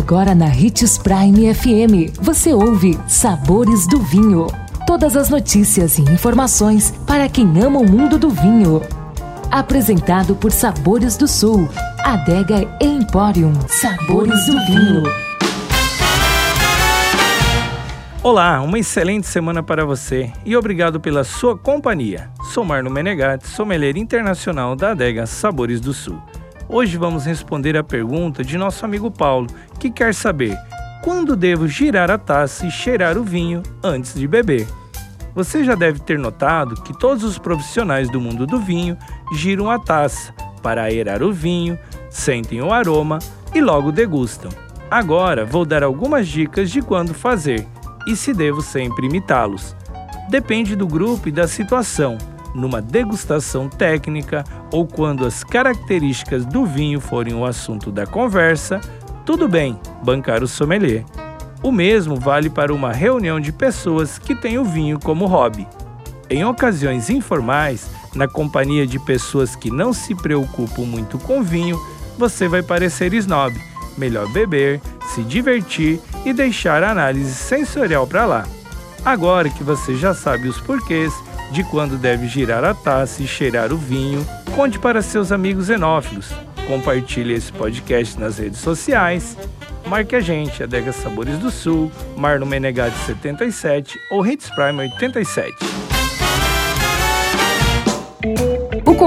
Agora na Ritz Prime FM, você ouve Sabores do Vinho. Todas as notícias e informações para quem ama o mundo do vinho. Apresentado por Sabores do Sul, Adega Emporium. Sabores do Vinho. Olá, uma excelente semana para você e obrigado pela sua companhia. Sou Marno Menegatti, sommelier internacional da Adega Sabores do Sul. Hoje vamos responder a pergunta de nosso amigo Paulo, que quer saber quando devo girar a taça e cheirar o vinho antes de beber. Você já deve ter notado que todos os profissionais do mundo do vinho giram a taça para aerar o vinho, sentem o aroma e logo degustam. Agora vou dar algumas dicas de quando fazer e se devo sempre imitá-los. Depende do grupo e da situação numa degustação técnica ou quando as características do vinho forem o assunto da conversa, tudo bem bancar o sommelier. O mesmo vale para uma reunião de pessoas que têm o vinho como hobby. Em ocasiões informais, na companhia de pessoas que não se preocupam muito com vinho, você vai parecer snob. Melhor beber, se divertir e deixar a análise sensorial para lá. Agora que você já sabe os porquês, de quando deve girar a taça e cheirar o vinho, conte para seus amigos enófilos. Compartilhe esse podcast nas redes sociais. Marque a gente, Adega Sabores do Sul, Marno Menegatti 77 ou Hits Prime 87